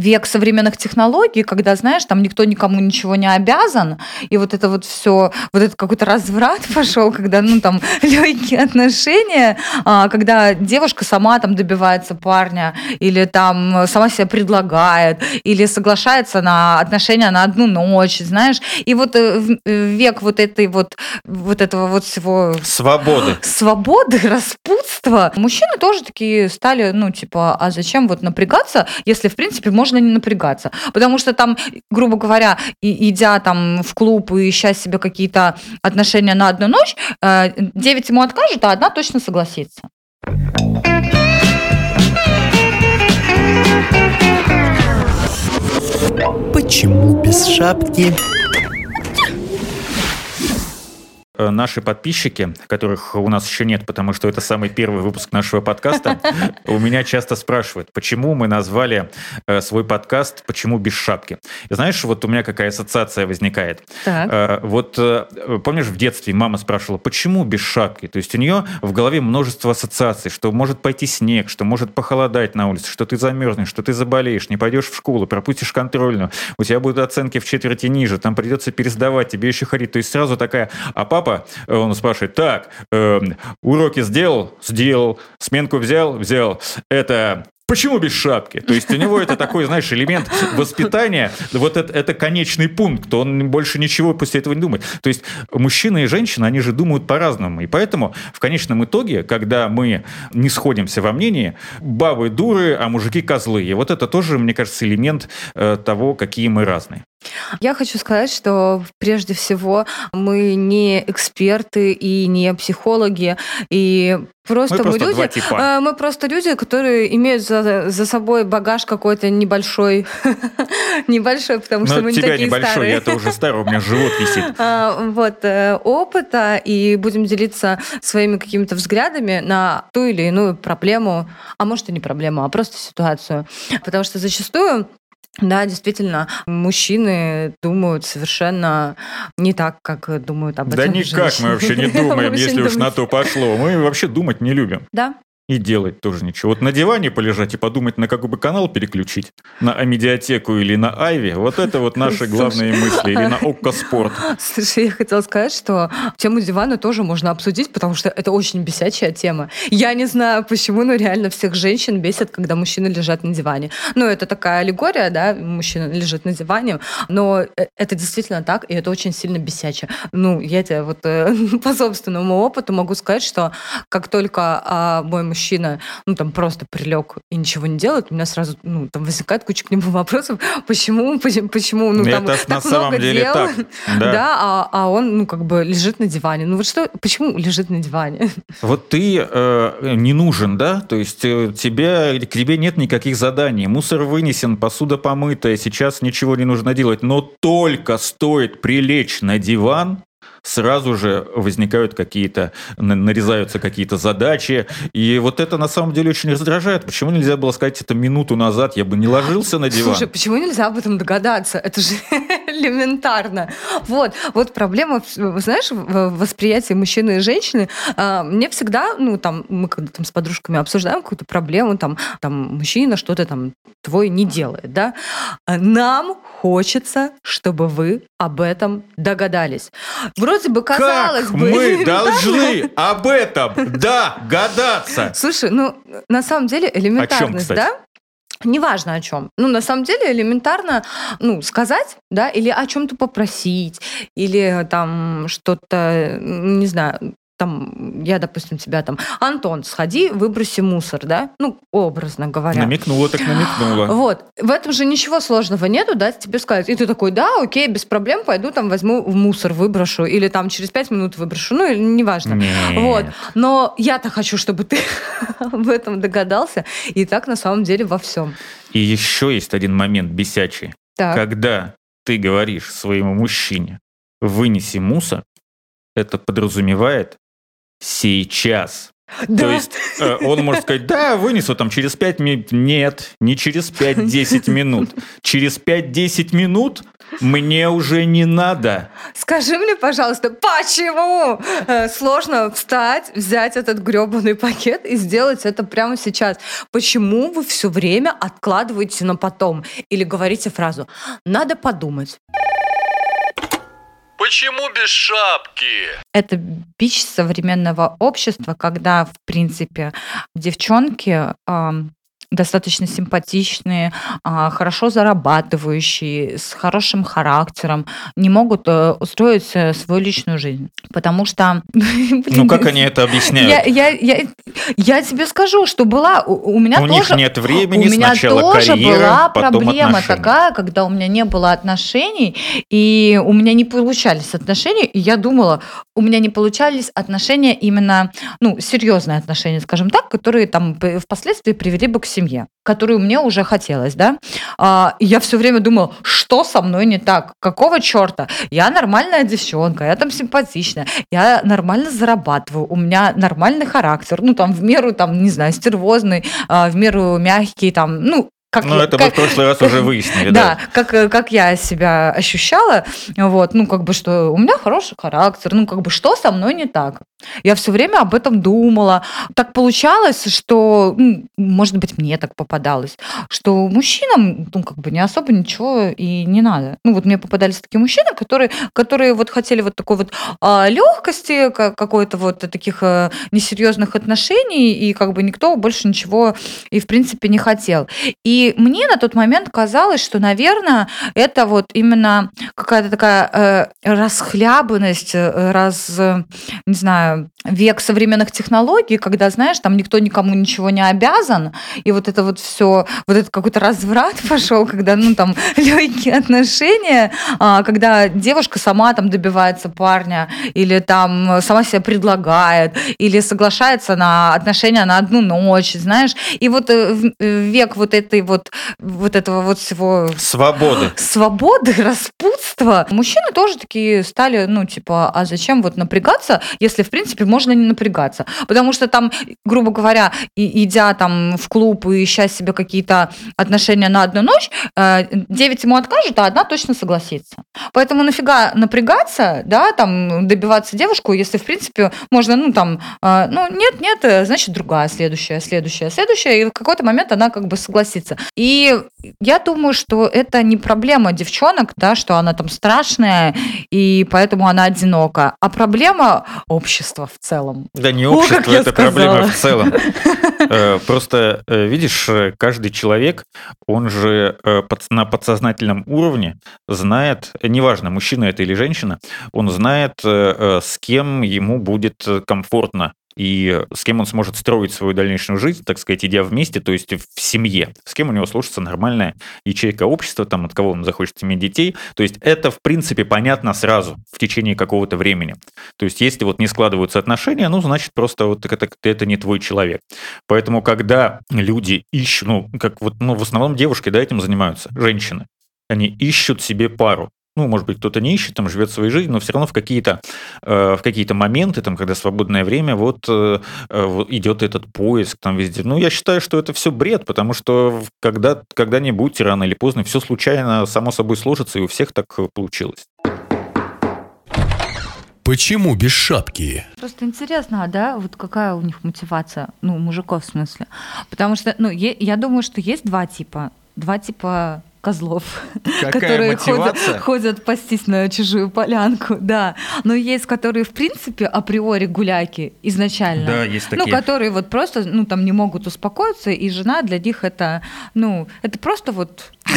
век современных технологий, когда, знаешь, там никто никому ничего не обязан, и вот это вот все, вот это какой-то разврат пошел, когда, ну, там, легкие отношения, а, когда девушка сама там добивается парня, или там сама себя предлагает, или соглашается на отношения на одну ночь, знаешь, и вот э, век вот этой вот, вот этого вот всего... Свободы. Свободы, распутства. Мужчины тоже такие стали, ну, типа, а зачем вот напрягаться, если, в принципе, можно не напрягаться. Потому что там, грубо говоря, и, идя там в клуб и ища себе какие-то отношения на одну ночь, э, девять ему откажут, а одна точно согласится. Почему без шапки? Э, наши подписчики, которых у нас еще нет, потому что это самый первый выпуск нашего подкаста, у меня часто спрашивают, почему мы назвали э, свой подкаст «Почему без шапки?». Знаешь, вот у меня какая ассоциация возникает. Так. Э, вот помнишь, в детстве мама спрашивала, почему без шапки? То есть у нее в голове множество ассоциаций, что может пойти снег, что может похолодать на улице, что ты замерзнешь, что ты заболеешь, не пойдешь в школу, пропустишь контрольную, у тебя будут оценки в четверти ниже, там придется пересдавать, тебе еще ходить. То есть сразу такая, а папа папа, он спрашивает, так, э, уроки сделал? Сделал. Сменку взял? Взял. Это Почему без шапки? То есть у него это такой, знаешь, элемент воспитания, вот это, это конечный пункт, он больше ничего после этого не думает. То есть мужчина и женщина, они же думают по-разному. И поэтому в конечном итоге, когда мы не сходимся во мнении, бабы дуры, а мужики козлы. И вот это тоже, мне кажется, элемент э, того, какие мы разные. Я хочу сказать, что прежде всего мы не эксперты и не психологи, и просто мы, мы просто люди, типа. Э, мы просто люди, которые имеют за, за собой багаж какой-то небольшой, небольшой, потому что мы не такие небольшой, старые. я-то уже старый, у меня живот висит. А, вот э, опыта и будем делиться своими какими-то взглядами на ту или иную проблему, а может и не проблему, а просто ситуацию, потому что зачастую да, действительно, мужчины думают совершенно не так, как думают об этом Да никак женщины. мы вообще не думаем, если уж на то пошло. Мы вообще думать не любим. Да, и делать тоже ничего. Вот на диване полежать и подумать, на какой бы канал переключить, на Амедиатеку или на Айви, вот это вот наши главные мысли, или на Окко Спорт. Слушай, я хотела сказать, что тему дивана тоже можно обсудить, потому что это очень бесячая тема. Я не знаю, почему, но реально всех женщин бесит, когда мужчины лежат на диване. Ну, это такая аллегория, да, мужчина лежит на диване, но э, это действительно так, и это очень сильно бесяче. Ну, я тебе вот э, по собственному опыту могу сказать, что как только а, мой мужчина мужчина, ну, там, просто прилег и ничего не делает, у меня сразу, ну, там, возникает куча к нему вопросов, почему, почему, ну, там, Это так много деле дел, так. Да, да а, а он, ну, как бы лежит на диване. Ну, вот что, почему лежит на диване? Вот ты э, не нужен, да? То есть э, тебе, к тебе нет никаких заданий. Мусор вынесен, посуда помытая, сейчас ничего не нужно делать. Но только стоит прилечь на диван, сразу же возникают какие-то, нарезаются какие-то задачи. И вот это на самом деле очень раздражает. Почему нельзя было сказать это минуту назад? Я бы не ложился на диван. Слушай, почему нельзя об этом догадаться? Это же элементарно. Вот, вот проблема, знаешь, в восприятии мужчины и женщины. А, мне всегда, ну, там, мы когда там с подружками обсуждаем какую-то проблему, там, там мужчина что-то там твой не делает, да, нам хочется, чтобы вы об этом догадались. Вроде бы казалось как бы... мы должны об этом догадаться? Слушай, ну, на самом деле элементарность, да? Неважно о чем. Ну, на самом деле, элементарно, ну, сказать, да, или о чем-то попросить, или там что-то, не знаю, там, я, допустим, тебя там, Антон, сходи, выброси мусор, да? Ну, образно говоря. Намекнула, так намекнула. Вот. В этом же ничего сложного нету, да, тебе сказать. И ты такой, да, окей, без проблем, пойду там возьму в мусор, выброшу, или там через пять минут выброшу, ну, неважно. Нет. Вот. Но я-то хочу, чтобы ты в этом догадался, и так на самом деле во всем. И еще есть один момент бесячий. Так. Когда ты говоришь своему мужчине, вынеси мусор, это подразумевает, сейчас. Да. То есть э, он может сказать, да, вынесу там через 5 минут. Нет, не через 5-10 минут. Через 5-10 минут Мне уже не надо. Скажи мне, пожалуйста, почему э, сложно встать, взять этот гребаный пакет и сделать это прямо сейчас? Почему вы все время откладываете на потом? Или говорите фразу «надо подумать». Почему без шапки? Это бич современного общества, когда, в принципе, девчонки ам, достаточно симпатичные, а, хорошо зарабатывающие, с хорошим характером, не могут э, устроить э, свою личную жизнь. Потому что... Ну, как они это объясняют? Я, я, я, я тебе скажу, что была... У, у меня У тоже, них нет времени, у меня сначала тоже карьера, была проблема отношения. такая, когда у меня не было отношений, и у меня не получались отношения, и я думала, у меня не получались отношения именно, ну, серьезные отношения, скажем так, которые там впоследствии привели бы к семье, которую мне уже хотелось, да. А, я все время думала, что со мной не так, какого черта? Я нормальная девчонка, я там симпатичная, я нормально зарабатываю, у меня нормальный характер, ну, там, в меру, там, не знаю, стервозный, а, в меру мягкий, там, ну, как Ну, я- это мы как- в прошлый раз уже выяснили, да, да. как, э, как я себя ощущала, вот, ну, как бы, что у меня хороший характер, ну, как бы, что со мной не так? Я все время об этом думала. Так получалось, что, ну, может быть, мне так попадалось, что мужчинам, ну, как бы, не особо ничего и не надо. Ну, вот мне попадались такие мужчины, которые, которые вот хотели вот такой вот легкости, какой-то вот таких э, несерьезных отношений, и как бы никто больше ничего и, в принципе, не хотел. И мне на тот момент казалось, что, наверное, это вот именно какая-то такая э, расхлябанность, э, раз, не знаю, um, век современных технологий, когда, знаешь, там никто никому ничего не обязан, и вот это вот все, вот этот какой-то разврат пошел, когда, ну, там, легкие отношения, а, когда девушка сама там добивается парня, или там сама себя предлагает, или соглашается на отношения на одну ночь, знаешь, и вот э, в век вот этой вот, вот этого вот всего Свободы. свободы, распутства. Мужчины тоже такие стали, ну, типа, а зачем вот напрягаться, если, в принципе, можно не напрягаться? Потому что там, грубо говоря, и, идя там в клуб и ища себе какие-то отношения на одну ночь, э, 9 ему откажут, а одна точно согласится. Поэтому нафига напрягаться, да, там, добиваться девушку, если, в принципе, можно, ну, там, э, ну, нет, нет, э, значит, другая, следующая, следующая, следующая, и в какой-то момент она как бы согласится. И я думаю, что это не проблема девчонок, да, что она там страшная, и поэтому она одинока, а проблема общества в целом. Да не О, общество, я это проблема в целом. Э, Просто, э, видишь, э, каждый человек, он же на подсознательном уровне знает, неважно, мужчина это или женщина, он знает, с кем ему будет комфортно и с кем он сможет строить свою дальнейшую жизнь, так сказать, идя вместе, то есть в семье, с кем у него сложится нормальная ячейка общества, там, от кого он захочет иметь детей. То есть это, в принципе, понятно сразу, в течение какого-то времени. То есть если вот не складываются отношения, ну, значит, просто вот это, это не твой человек. Поэтому, когда люди ищут, ну, как вот, ну, в основном девушки, да, этим занимаются, женщины, они ищут себе пару. Ну, может быть, кто-то не ищет, там живет своей жизнью, но все равно в какие-то э, в какие-то моменты, там, когда свободное время, вот, э, э, идет этот поиск там везде. Ну, я считаю, что это все бред, потому что когда, когда-нибудь, рано или поздно, все случайно, само собой сложится, и у всех так э, получилось. Почему без шапки? Просто интересно, а, да, вот какая у них мотивация, ну, мужиков в смысле. Потому что, ну, я думаю, что есть два типа, два типа козлов, которые ходят, ходят пастись на чужую полянку, да. Но есть, которые, в принципе, априори гуляки изначально. Да, есть Ну, такие. которые вот просто, ну, там не могут успокоиться, и жена для них это, ну, это просто вот...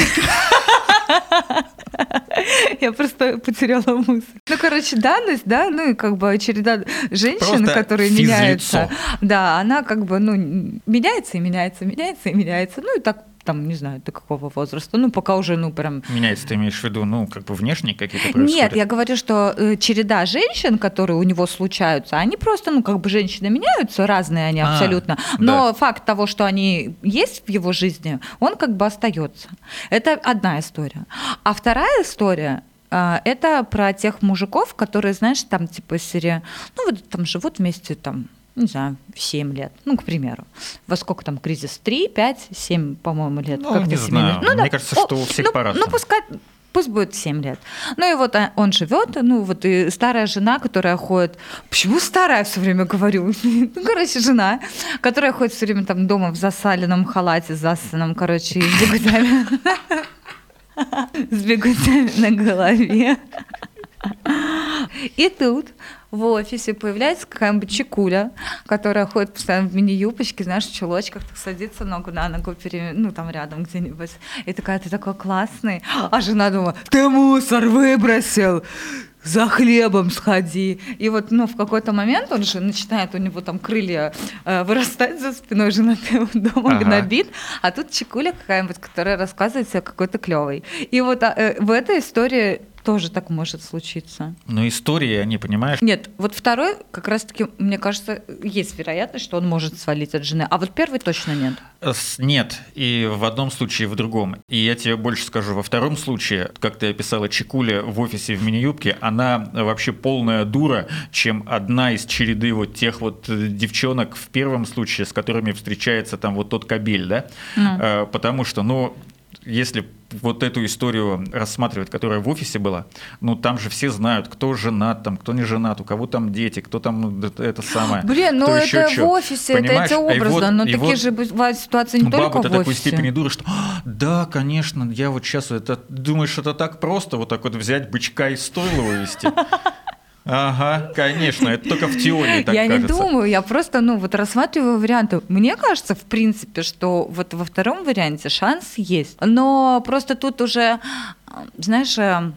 Я просто потеряла мысль. Ну, короче, данность, да, ну и как бы череда женщин, Просто которые меняются. Да, она как бы, ну, меняется и меняется, меняется и меняется. Ну и так, там, не знаю, до какого возраста. Ну, пока уже, ну, прям Меняется, ты имеешь в виду, ну, как бы внешние какие-то происходят? нет, я говорю, что э, череда женщин, которые у него случаются, они просто, ну, как бы женщины меняются, разные они А, абсолютно. Но факт того, что они есть в его жизни, он как бы остается. Это одна история. А вторая история. а, Это про тех мужиков, которые, знаешь, там типа серия, ну вот там живут вместе там, не знаю, 7 лет, ну, к примеру. Во сколько там кризис? 3, 5, 7, по-моему, лет. Ну, Как не знаю. Ну, Мне кажется, что у всех ну, по-разному. Ну, пускай пусть будет 7 лет. Ну и вот он живет, ну вот и старая жена, которая ходит, почему старая все время говорю, ну, короче, жена, которая ходит все время там дома в засаленном халате, засаном, короче, с бегутями, с бегутями на голове. И тут в офисе появляется какая-нибудь чекуля, которая ходит постоянно в мини-юбочке, знаешь, в чулочках, так садится ногу на ногу, пере... ну, там рядом где-нибудь. И такая, ты такой классный. А жена думала, ты мусор выбросил, за хлебом сходи. И вот, ну, в какой-то момент он же начинает, у него там крылья э, вырастать за спиной, жена дома ага. гнобит, а тут чекуля какая-нибудь, которая рассказывает себе какой-то клевый. И вот а, э, в этой истории тоже так может случиться. Но истории, они, понимаешь? Нет, вот второй, как раз-таки, мне кажется, есть вероятность, что он может свалить от жены, а вот первый точно нет. Нет, и в одном случае, и в другом. И я тебе больше скажу, во втором случае, как ты описала Чекуля в офисе в мини-юбке, она вообще полная дура, чем одна из череды вот тех вот э, девчонок в первом случае, с которыми встречается там вот тот кабель, да? Mm. Потому что, ну, если вот эту историю рассматривать, которая в офисе была, ну там же все знают, кто женат, там, кто не женат, у кого там дети, кто там это самое. Блин, ну это в офисе, Понимаешь? это эти образы, вот, но такие вот же бывают ситуации не только в офисе. такой степени дура, что «А, да, конечно, я вот сейчас это думаешь, это так просто вот так вот взять бычка из стойла вывести. Ага, конечно, это только в теории так Я кажется. не думаю, я просто, ну, вот рассматриваю варианты. Мне кажется, в принципе, что вот во втором варианте шанс есть. Но просто тут уже, знаешь, э,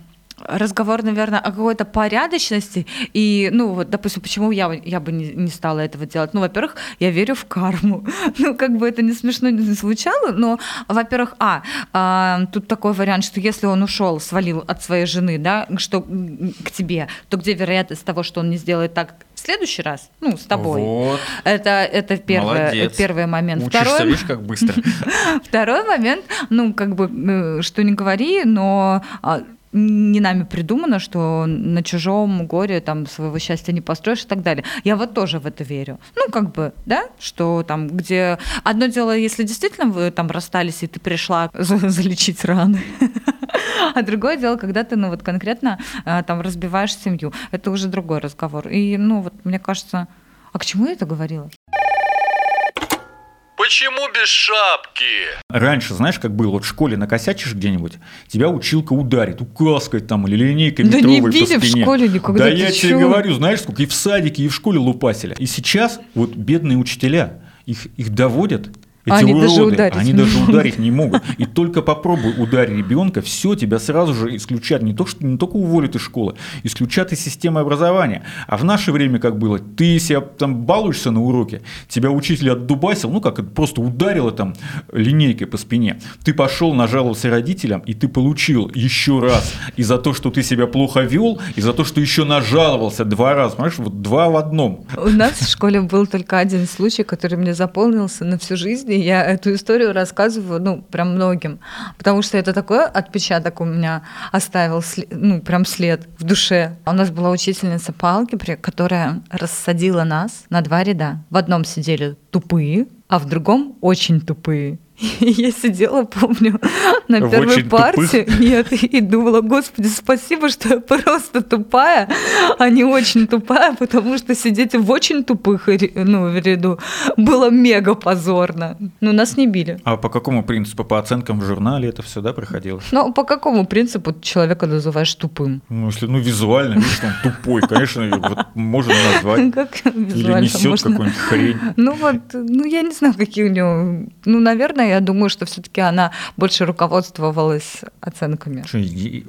разговор, наверное, о какой-то порядочности. И, ну, вот, допустим, почему я, я бы не, не стала этого делать? Ну, во-первых, я верю в карму. Ну, как бы это не смешно не звучало, но, во-первых, а, а, тут такой вариант, что если он ушел, свалил от своей жены, да, что к тебе, то где вероятность того, что он не сделает так в следующий раз, ну, с тобой. Вот. Это, это первый, первый момент. Учишься, Второй, видишь, как быстро. Второй момент, ну, как бы, э, что не говори, но а, не нами придумано, что на чужом горе там своего счастья не построишь и так далее. Я вот тоже в это верю. Ну, как бы, да, что там, где... Одно дело, если действительно вы там расстались, и ты пришла залечить раны, а другое дело, когда ты, ну, вот конкретно а, там разбиваешь семью. Это уже другой разговор. И, ну, вот мне кажется... А к чему я это говорила? Почему без шапки? Раньше, знаешь, как было, вот в школе накосячишь где-нибудь, тебя училка ударит, указкой там или линейкой да метровой не били по спине. в школе никогда. Да я тебе говорю, знаешь, сколько и в садике, и в школе лупасили. И сейчас вот бедные учителя, их, их доводят эти они уроды, даже ударить они не даже могут. ударить не могут. И только попробуй ударить ребенка, все, тебя сразу же исключат. Не, то, что, не только уволят из школы, исключат из системы образования. А в наше время как было? Ты себя там балуешься на уроке, тебя учитель отдубасил, ну как, просто ударила там линейкой по спине. Ты пошел, нажаловался родителям, и ты получил еще раз и за то, что ты себя плохо вел, и за то, что еще нажаловался два раза. Понимаешь, вот два в одном. У нас в школе был только один случай, который мне заполнился на всю жизнь, и я эту историю рассказываю, ну, прям многим, потому что это такой отпечаток у меня оставил, ну, прям след в душе. У нас была учительница по алгебре, которая рассадила нас на два ряда. В одном сидели тупые, а в другом очень тупые. Я сидела, помню, на первой партии нет, и думала, господи, спасибо, что я просто тупая, а не очень тупая, потому что сидеть в очень тупых ну, в ряду было мега позорно. Но нас не били. А по какому принципу? По оценкам в журнале это все, да, проходило? Ну, по какому принципу человека называешь тупым? Ну, если, ну, визуально, видишь, он тупой, конечно, вот можно назвать. Как Или несет какую-нибудь хрень. Ну, вот, ну, я не знаю, какие у него, ну, наверное, я думаю, что все-таки она больше руководствовалась оценками. Что,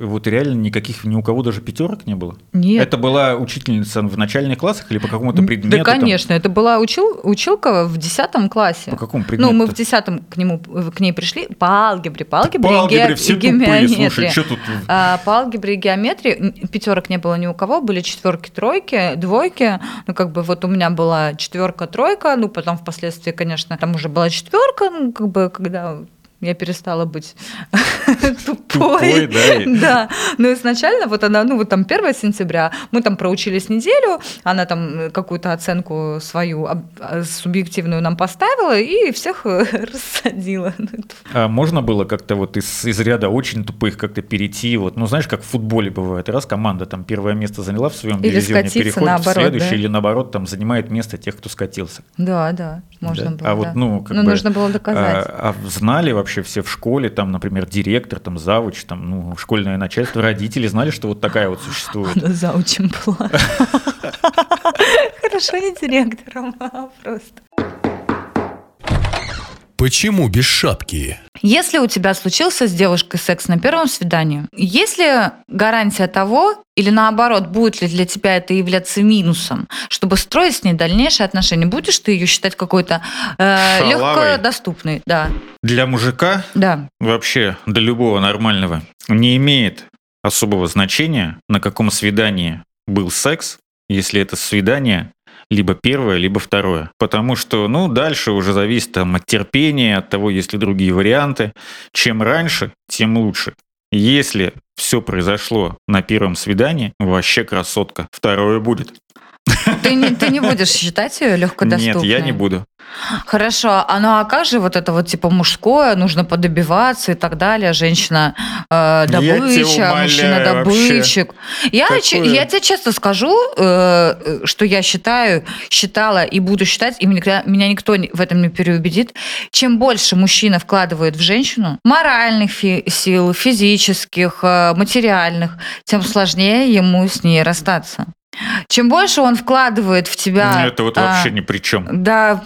вот реально никаких ни у кого даже пятерок не было? Нет. Это была учительница в начальных классах или по какому-то предмету? Да, конечно, там? это была учил, училка в десятом классе. По какому предмету? Ну, мы в десятом к нему к ней пришли по алгебре, по алгебре, по алгебре и, все и тупые, слушай, что тут? А, по алгебре и геометрии пятерок не было ни у кого, были четверки, тройки, двойки. Ну, как бы вот у меня была четверка, тройка, ну, потом впоследствии, конечно, там уже была четверка, ну, как бы когда я перестала быть Тупой, тупой. да, Да. Но изначально вот она, ну вот там 1 сентября, мы там проучились неделю, она там какую-то оценку свою а, субъективную нам поставила и всех рассадила. Ну, А можно было как-то вот из, из ряда очень тупых как-то перейти, вот, ну знаешь, как в футболе бывает, раз команда там первое место заняла в своем Или дивизионе, переходит наоборот, в следующий да? или наоборот там занимает место тех, кто скатился. Да, да, можно Да? было. А вот, ну, как Но бы, нужно было доказать. А, а знали вообще все в школе, там, например, директор, там, завуч, там, ну, школьное начальство, родители знали, что вот такая вот существует? Она заучим была. Хорошо, не директором, а просто. Почему без шапки? Если у тебя случился с девушкой секс на первом свидании, есть ли гарантия того, или наоборот, будет ли для тебя это являться минусом, чтобы строить с ней дальнейшие отношения? Будешь ты ее считать какой-то э, легкодоступной? Да, Для мужика да. вообще, для любого нормального, не имеет особого значения, на каком свидании был секс, если это свидание либо первое, либо второе. Потому что, ну, дальше уже зависит там, от терпения, от того, есть ли другие варианты. Чем раньше, тем лучше. Если все произошло на первом свидании, вообще красотка. Второе будет. Ты не, ты не будешь считать ее легкодоступной? Нет, я не буду. Хорошо, а ну а как же вот это вот типа мужское, нужно подобиваться и так далее, женщина э, тебя добыча, мужчина добытчик. Я, я тебе честно скажу, э, что я считаю, считала и буду считать, и меня, меня никто в этом не переубедит, чем больше мужчина вкладывает в женщину, моральных фи- сил, физических, э, материальных, тем сложнее ему с ней расстаться. Чем больше он вкладывает в тебя... Ну, это вот а, вообще ни при чем. да,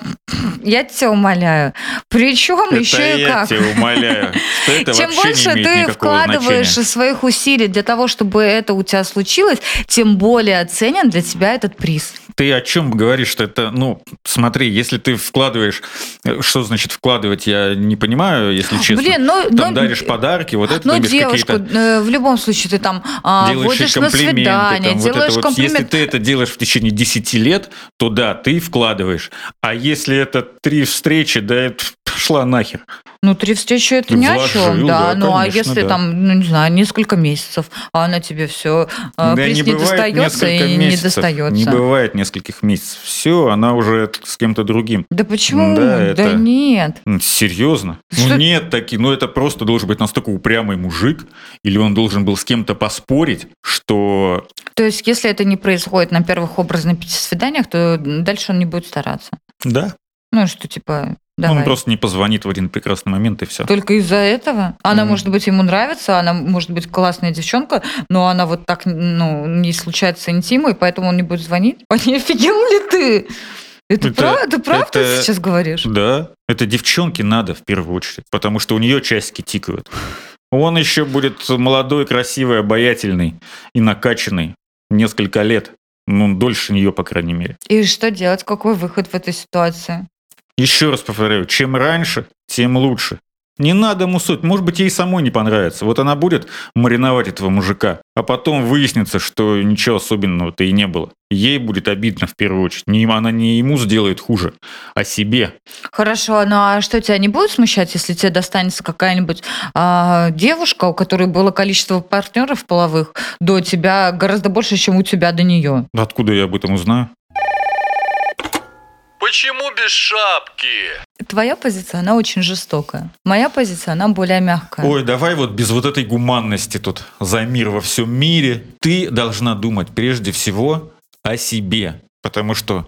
я тебя умоляю. Причем Это еще и я как. тебя умоляю. Что это Чем больше ты вкладываешь значения. своих усилий для того, чтобы это у тебя случилось, тем более ценен для тебя этот приз. Ты о чем говоришь? Что это, ну, смотри, если ты вкладываешь, э, что значит вкладывать, я не понимаю, если честно. Блин, ну, Там ну, даришь подарки, вот это ну, девушку, э, в любом случае ты там а, Делаешь водишь на комплименты, свидание, там, вот это делаешь вот. комплимент. Если ты это делаешь в течение 10 лет, то да, ты вкладываешь. А если это три встречи, да это пошла нахер. Ну, три встречи это ни о чем, да. да, ну, а конечно, если да. там, ну, не знаю, несколько месяцев, а она тебе все Да приз не достается несколько и не месяцев. достается. Не бывает нескольких месяцев. Все, она уже с кем-то другим. Да почему? Да, Да, это- нет. Серьезно? Что- Ну нет таки, ну это просто должен быть настолько упрямый мужик, или он должен был с кем-то поспорить, что То есть, если это не происходит на первых образных пяти свиданиях, то дальше он не будет стараться. да, Ну, что типа, давай. он просто не позвонит в один прекрасный момент и все. Только из-за этого. Она, Мгм. может быть, ему нравится, она может быть классная девчонка, но она вот так, ну, не случается интима, и поэтому он не будет звонить. А не офигел ли ты? Это, Это- прав- ты правда это- сейчас говоришь? Да, это девчонке надо в первую очередь, потому что у нее часики тикают. Он еще будет молодой, красивый, обаятельный и накачанный несколько лет. Ну, дольше нее, по крайней мере. И что делать? Какой выход в этой ситуации? Еще раз повторяю, чем раньше, тем лучше. Не надо мусуть. Может быть, ей самой не понравится. Вот она будет мариновать этого мужика, а потом выяснится, что ничего особенного-то и не было. Ей будет обидно в первую очередь. Не, она не ему сделает хуже, а себе. Хорошо, ну а что тебя не будет смущать, если тебе достанется какая-нибудь а, девушка, у которой было количество партнеров половых до тебя гораздо больше, чем у тебя до нее? Откуда я об этом узнаю? Почему без шапки? Твоя позиция, она очень жестокая. Моя позиция, она более мягкая. Ой, давай вот без вот этой гуманности тут за мир во всем мире. Ты должна думать прежде всего о себе. Потому что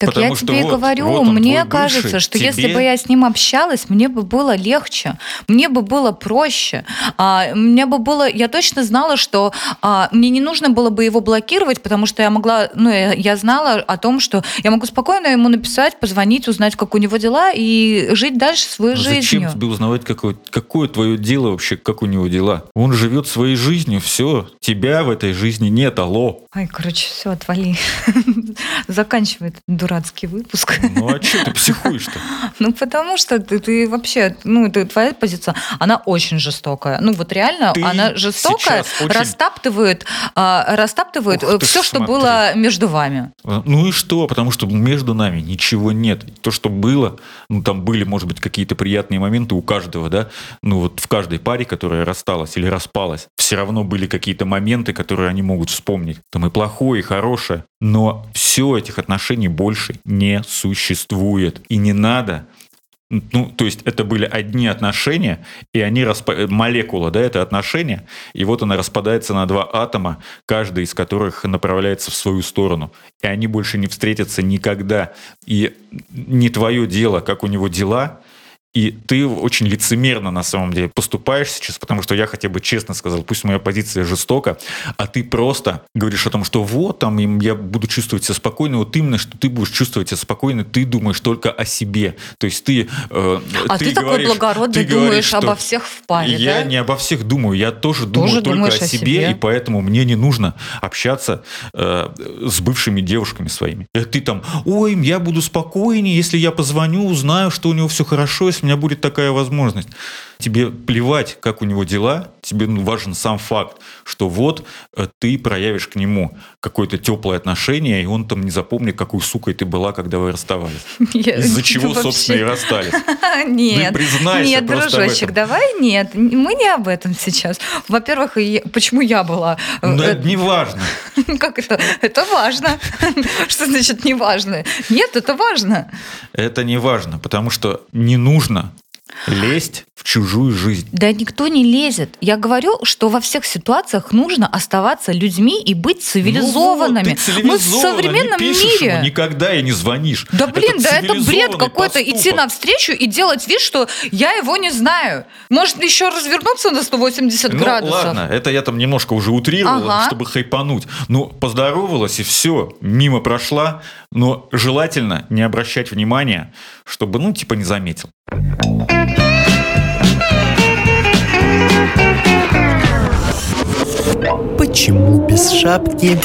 Так Потому я тебе и вот- говорю, вот мне бывший, кажется, что тебе- если бы я с ним общалась, мне бы было легче, мне бы было проще, а, мне бы было, я точно знала, что а, мне не нужно было бы его блокировать, потому что я могла, ну, я, я знала о том, что я могу спокойно ему написать, позвонить, узнать, как у него дела и жить дальше своей Ну, Зачем жизнью. тебе узнавать, какое, какое твое дело вообще, как у него дела? Он живет своей жизнью, все. Тебя в этой жизни нет, алло. Ой, короче, все, отвали. Заканчивай этот дурацкий выпуск. Ну а что ты психуешь-то? Ну, потому что ты, ты вообще, ну, это твоя позиция, она очень жестокая. Ну, вот реально, Ты она жестокая, очень- растаптывает, а, растаптывает Ух все, что смотри. было между вами. Ну и что? Потому что между нами ничего нет. То, что было, ну там были, может быть, какие-то приятные моменты у каждого, да, ну вот в каждой паре, которая рассталась или распалась, все равно были какие-то моменты, которые они могут вспомнить. Там и плохое, и хорошее. Но все этих отношений больше не существует. И не надо ну, то есть это были одни отношения, и они распа... молекула, да, это отношения, и вот она распадается на два атома, каждый из которых направляется в свою сторону, и они больше не встретятся никогда. И не твое дело, как у него дела, и ты очень лицемерно на самом деле поступаешь сейчас, потому что я хотя бы честно сказал, пусть моя позиция жестока, а ты просто говоришь о том, что вот там я буду чувствовать себя спокойно, вот именно, что ты будешь чувствовать себя спокойно, ты думаешь только о себе. То есть ты... э, А ты, такой говоришь- благородный, ты говоришь, думаешь что обо всех в паре, Я да? не обо всех думаю, я тоже думаю только о о себе, себе. и поэтому мне не нужно общаться э, с бывшими девушками своими. И ты там, ой, я буду спокойнее, если я позвоню, узнаю, что у него все хорошо, если у меня будет такая возможность. Тебе плевать, как у него дела, тебе ну, важен сам факт, что вот э, ты проявишь к нему какое-то теплое отношение, и он там не запомнит, какой сукой ты была, когда вы расставались. Из-за чего, собственно, и расстались. Нет, нет, дружочек, давай нет, мы не об этом сейчас. Во-первых, почему я была? э, Ну, э, это не важно. Как это? Это важно. Что значит не важно? Нет, это важно. Это не важно, потому что не нужно лезть в чужую жизнь. Да никто не лезет. Я говорю, что во всех ситуациях нужно оставаться людьми и быть цивилизованными. Ну ты Мы в современном не пишешь мире. ему никогда и не звонишь. Да блин, да это бред какой-то идти навстречу и делать вид, что я его не знаю. Может еще развернуться на 180 Ну градусов. ладно, это я там немножко уже утрировал, Ага. чтобы хайпануть. Ну, поздоровалась и все, мимо прошла, но желательно не обращать внимания, чтобы, ну, типа не заметил. Почему без шапки?